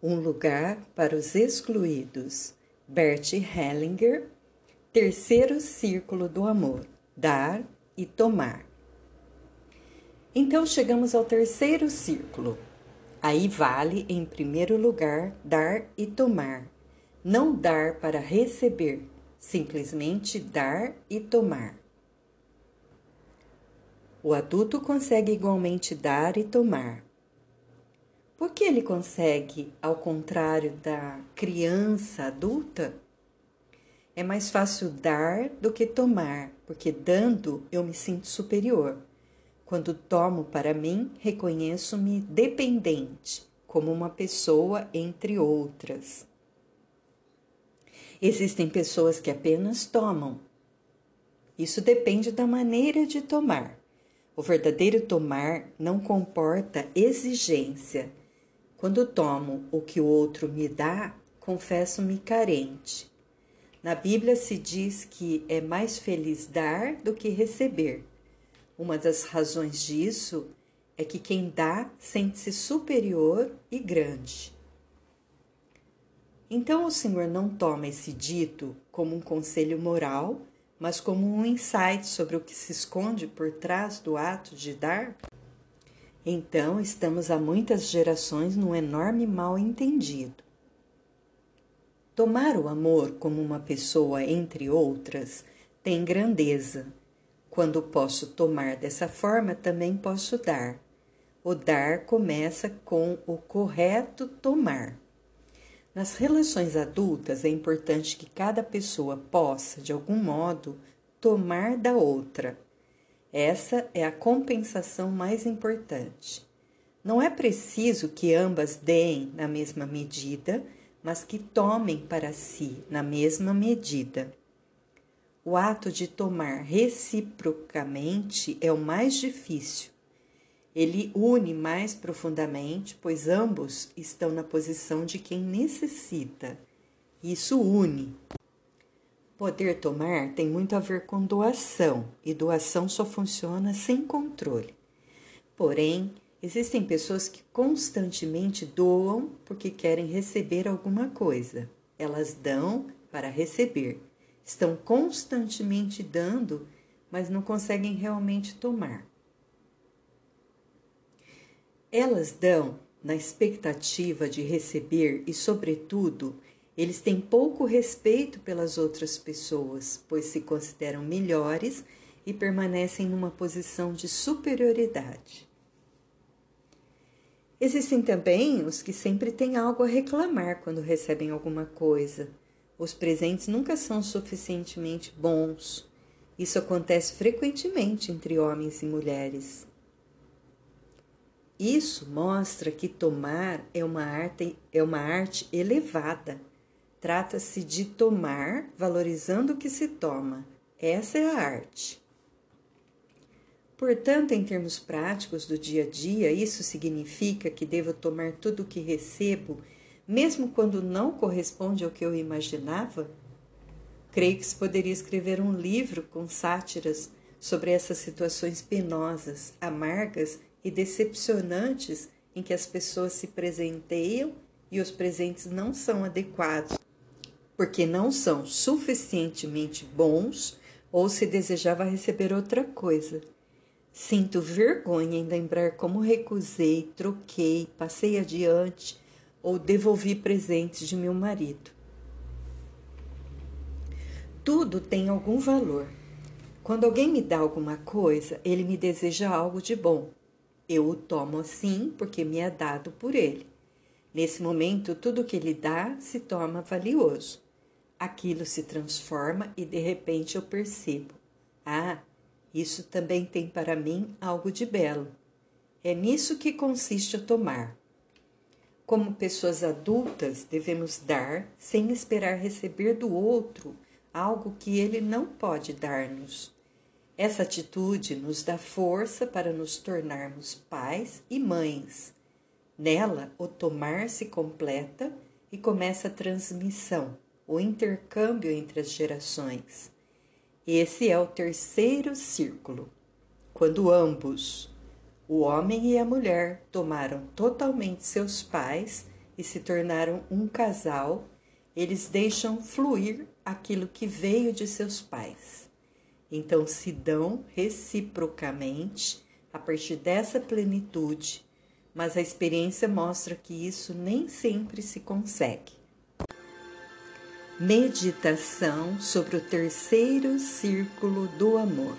Um lugar para os excluídos. Bert Hellinger. Terceiro círculo do amor: dar e tomar. Então chegamos ao terceiro círculo. Aí vale, em primeiro lugar, dar e tomar. Não dar para receber, simplesmente dar e tomar. O adulto consegue igualmente dar e tomar, por que ele consegue, ao contrário da criança adulta? É mais fácil dar do que tomar, porque dando eu me sinto superior. Quando tomo para mim, reconheço-me dependente, como uma pessoa entre outras. Existem pessoas que apenas tomam. Isso depende da maneira de tomar. O verdadeiro tomar não comporta exigência, quando tomo o que o outro me dá, confesso-me carente. Na Bíblia se diz que é mais feliz dar do que receber. Uma das razões disso é que quem dá sente-se superior e grande. Então o Senhor não toma esse dito como um conselho moral, mas como um insight sobre o que se esconde por trás do ato de dar? Então, estamos há muitas gerações num enorme mal entendido. Tomar o amor como uma pessoa entre outras tem grandeza. Quando posso tomar dessa forma, também posso dar. O dar começa com o correto tomar. Nas relações adultas, é importante que cada pessoa possa, de algum modo, tomar da outra essa é a compensação mais importante. Não é preciso que ambas deem na mesma medida, mas que tomem para si na mesma medida. O ato de tomar reciprocamente é o mais difícil. Ele une mais profundamente, pois ambos estão na posição de quem necessita. Isso une. Poder tomar tem muito a ver com doação, e doação só funciona sem controle. Porém, existem pessoas que constantemente doam porque querem receber alguma coisa. Elas dão para receber. Estão constantemente dando, mas não conseguem realmente tomar. Elas dão na expectativa de receber e, sobretudo, eles têm pouco respeito pelas outras pessoas, pois se consideram melhores e permanecem numa posição de superioridade. Existem também os que sempre têm algo a reclamar quando recebem alguma coisa. Os presentes nunca são suficientemente bons. Isso acontece frequentemente entre homens e mulheres. Isso mostra que tomar é uma arte, é uma arte elevada Trata-se de tomar, valorizando o que se toma. Essa é a arte. Portanto, em termos práticos do dia a dia, isso significa que devo tomar tudo o que recebo, mesmo quando não corresponde ao que eu imaginava? Creio que se poderia escrever um livro com sátiras sobre essas situações penosas, amargas e decepcionantes em que as pessoas se presenteiam e os presentes não são adequados porque não são suficientemente bons ou se desejava receber outra coisa. Sinto vergonha em lembrar como recusei, troquei, passei adiante ou devolvi presentes de meu marido. Tudo tem algum valor. Quando alguém me dá alguma coisa, ele me deseja algo de bom. Eu o tomo assim porque me é dado por ele. Nesse momento, tudo que ele dá se torna valioso aquilo se transforma e de repente eu percebo: ah, isso também tem para mim algo de belo. É nisso que consiste o tomar. Como pessoas adultas, devemos dar sem esperar receber do outro algo que ele não pode dar-nos. Essa atitude nos dá força para nos tornarmos pais e mães. Nela, o tomar se completa e começa a transmissão o intercâmbio entre as gerações. Esse é o terceiro círculo, quando ambos, o homem e a mulher, tomaram totalmente seus pais e se tornaram um casal, eles deixam fluir aquilo que veio de seus pais. Então se dão reciprocamente a partir dessa plenitude, mas a experiência mostra que isso nem sempre se consegue. Meditação sobre o terceiro círculo do amor.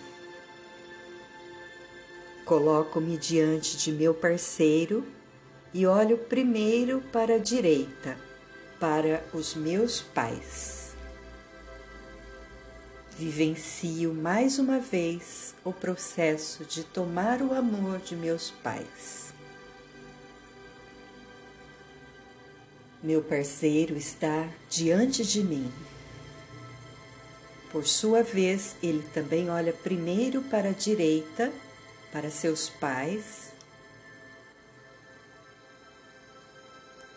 Coloco-me diante de meu parceiro e olho primeiro para a direita, para os meus pais. Vivencio mais uma vez o processo de tomar o amor de meus pais. Meu parceiro está diante de mim. Por sua vez, ele também olha primeiro para a direita, para seus pais,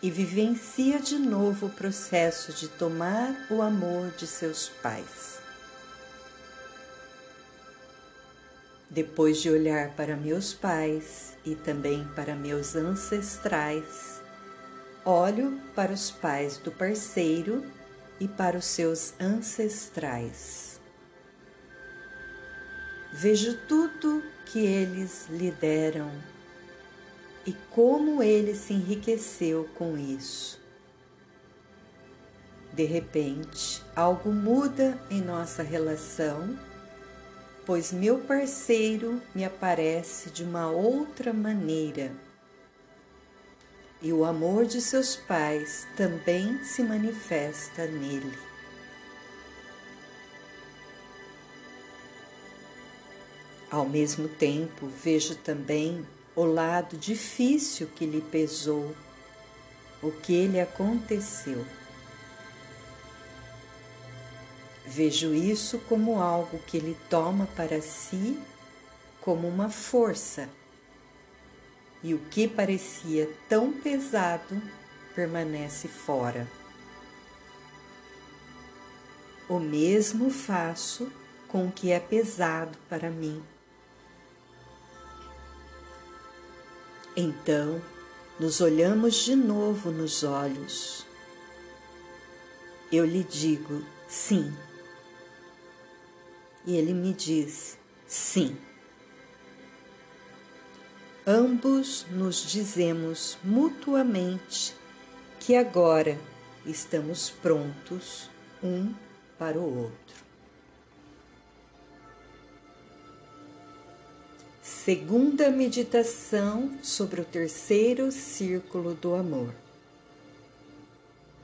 e vivencia de novo o processo de tomar o amor de seus pais. Depois de olhar para meus pais e também para meus ancestrais, Olho para os pais do parceiro e para os seus ancestrais. Vejo tudo que eles lhe deram e como ele se enriqueceu com isso. De repente, algo muda em nossa relação, pois meu parceiro me aparece de uma outra maneira e o amor de seus pais também se manifesta nele. Ao mesmo tempo, vejo também o lado difícil que lhe pesou, o que lhe aconteceu. Vejo isso como algo que ele toma para si como uma força e o que parecia tão pesado permanece fora. O mesmo faço com o que é pesado para mim. Então, nos olhamos de novo nos olhos. Eu lhe digo sim. E ele me diz sim. Ambos nos dizemos mutuamente que agora estamos prontos um para o outro. Segunda meditação sobre o terceiro círculo do amor.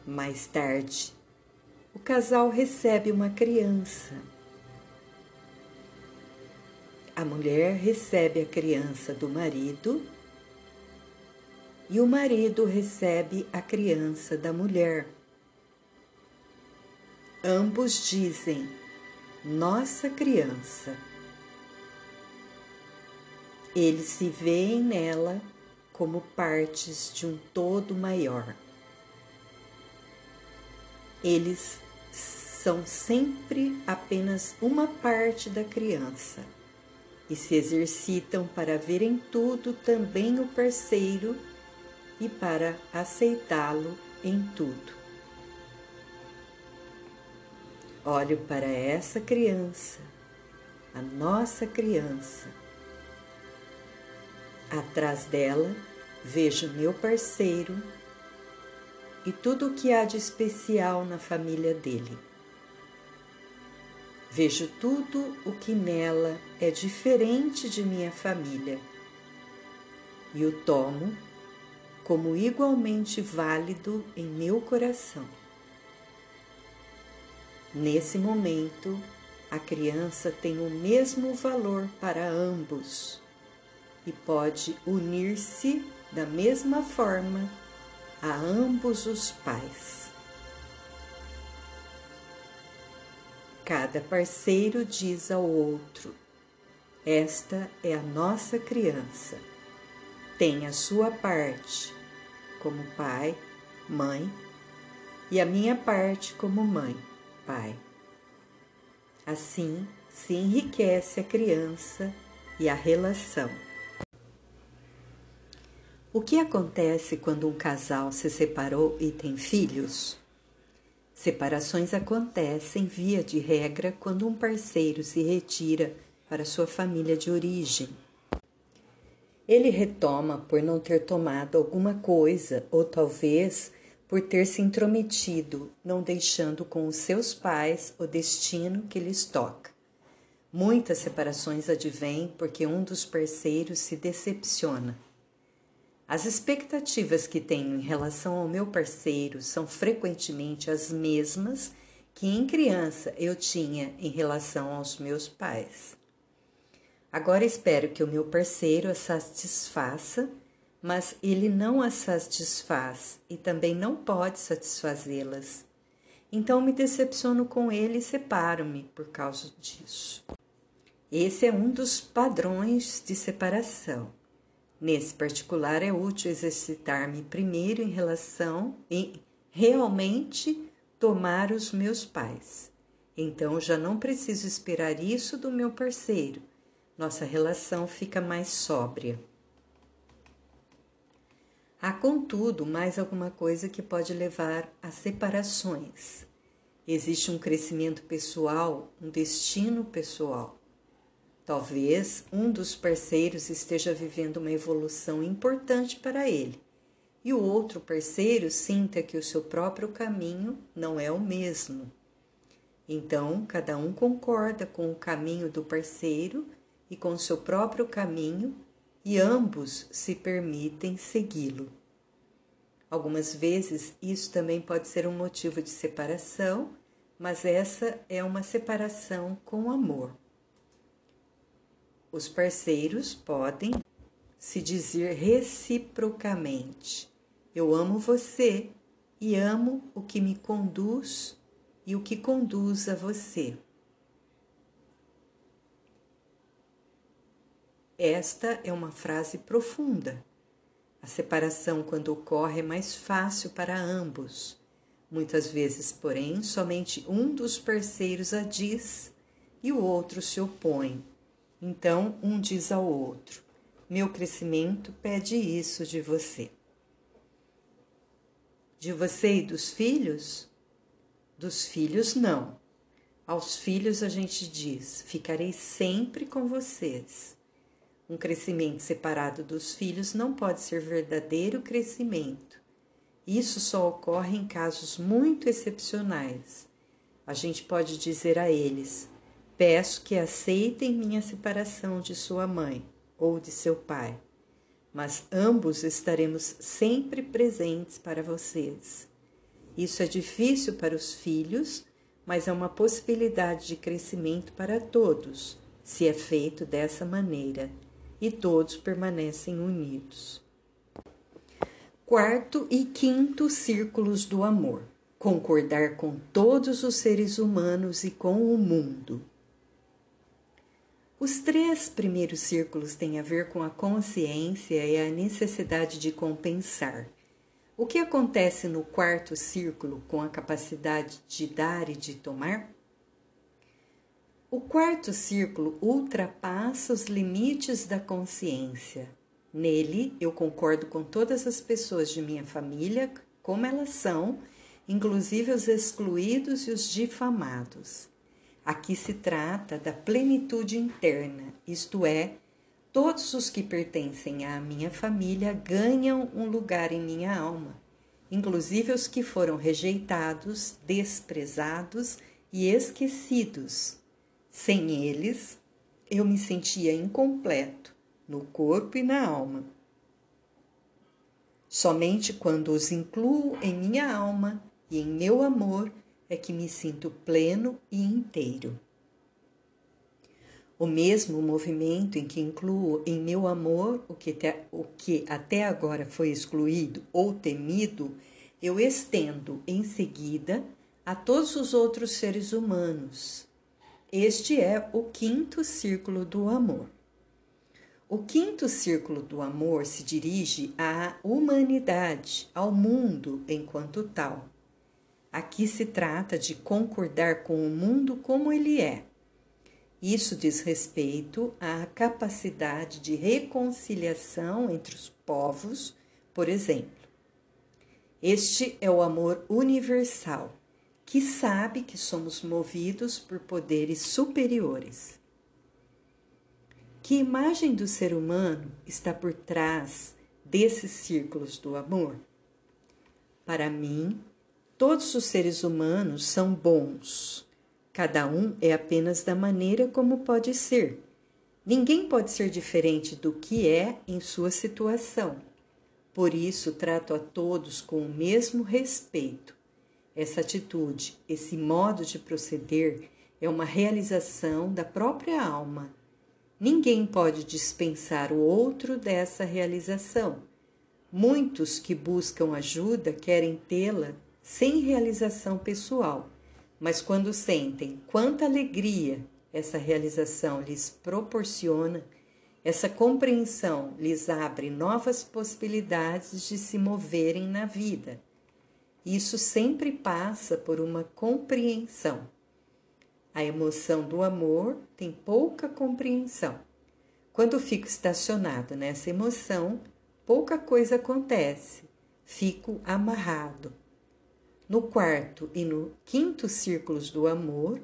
Mais tarde, o casal recebe uma criança a mulher recebe a criança do marido e o marido recebe a criança da mulher. Ambos dizem, nossa criança. Eles se veem nela como partes de um todo maior. Eles são sempre apenas uma parte da criança e se exercitam para ver em tudo também o parceiro e para aceitá-lo em tudo. Olho para essa criança, a nossa criança. Atrás dela vejo meu parceiro e tudo o que há de especial na família dele. Vejo tudo o que nela é diferente de minha família e o tomo como igualmente válido em meu coração. Nesse momento, a criança tem o mesmo valor para ambos e pode unir-se da mesma forma a ambos os pais. Cada parceiro diz ao outro: Esta é a nossa criança. Tem a sua parte como pai, mãe, e a minha parte como mãe, pai. Assim se enriquece a criança e a relação. O que acontece quando um casal se separou e tem filhos? Separações acontecem, via de regra, quando um parceiro se retira para sua família de origem. Ele retoma por não ter tomado alguma coisa, ou talvez por ter se intrometido, não deixando com os seus pais o destino que lhes toca. Muitas separações advêm porque um dos parceiros se decepciona as expectativas que tenho em relação ao meu parceiro são frequentemente as mesmas que em criança eu tinha em relação aos meus pais. Agora espero que o meu parceiro a satisfaça, mas ele não as satisfaz e também não pode satisfazê-las. Então me decepciono com ele e separo-me por causa disso. Esse é um dos padrões de separação. Nesse particular, é útil exercitar-me primeiro em relação em realmente tomar os meus pais. Então já não preciso esperar isso do meu parceiro. Nossa relação fica mais sóbria. Há, contudo, mais alguma coisa que pode levar a separações. Existe um crescimento pessoal, um destino pessoal. Talvez um dos parceiros esteja vivendo uma evolução importante para ele e o outro parceiro sinta que o seu próprio caminho não é o mesmo. Então, cada um concorda com o caminho do parceiro e com o seu próprio caminho e ambos se permitem segui-lo. Algumas vezes isso também pode ser um motivo de separação, mas essa é uma separação com amor. Os parceiros podem se dizer reciprocamente: Eu amo você e amo o que me conduz e o que conduz a você. Esta é uma frase profunda. A separação, quando ocorre, é mais fácil para ambos. Muitas vezes, porém, somente um dos parceiros a diz e o outro se opõe. Então, um diz ao outro: Meu crescimento pede isso de você. De você e dos filhos? Dos filhos, não. Aos filhos a gente diz: Ficarei sempre com vocês. Um crescimento separado dos filhos não pode ser verdadeiro crescimento. Isso só ocorre em casos muito excepcionais. A gente pode dizer a eles: Peço que aceitem minha separação de sua mãe ou de seu pai, mas ambos estaremos sempre presentes para vocês. Isso é difícil para os filhos, mas é uma possibilidade de crescimento para todos, se é feito dessa maneira, e todos permanecem unidos. Quarto e quinto círculos do amor: concordar com todos os seres humanos e com o mundo. Os três primeiros círculos têm a ver com a consciência e a necessidade de compensar. O que acontece no quarto círculo com a capacidade de dar e de tomar? O quarto círculo ultrapassa os limites da consciência. Nele, eu concordo com todas as pessoas de minha família, como elas são, inclusive os excluídos e os difamados. Aqui se trata da plenitude interna, isto é, todos os que pertencem à minha família ganham um lugar em minha alma, inclusive os que foram rejeitados, desprezados e esquecidos. Sem eles, eu me sentia incompleto no corpo e na alma. Somente quando os incluo em minha alma e em meu amor é que me sinto pleno e inteiro. O mesmo movimento em que incluo em meu amor o que, te, o que até agora foi excluído ou temido, eu estendo em seguida a todos os outros seres humanos. Este é o quinto círculo do amor. O quinto círculo do amor se dirige à humanidade, ao mundo enquanto tal. Aqui se trata de concordar com o mundo como ele é. Isso diz respeito à capacidade de reconciliação entre os povos por exemplo. Este é o amor universal, que sabe que somos movidos por poderes superiores. Que imagem do ser humano está por trás desses círculos do amor? Para mim, todos os seres humanos são bons. Cada um é apenas da maneira como pode ser. Ninguém pode ser diferente do que é em sua situação. Por isso, trato a todos com o mesmo respeito. Essa atitude, esse modo de proceder é uma realização da própria alma Ninguém pode dispensar o outro dessa realização. Muitos que buscam ajuda querem tê-la sem realização pessoal, mas quando sentem quanta alegria essa realização lhes proporciona, essa compreensão lhes abre novas possibilidades de se moverem na vida. Isso sempre passa por uma compreensão. A emoção do amor tem pouca compreensão. Quando fico estacionado nessa emoção, pouca coisa acontece, fico amarrado. No quarto e no quinto círculos do amor,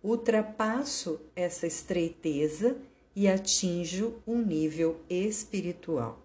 ultrapasso essa estreiteza e atinjo um nível espiritual.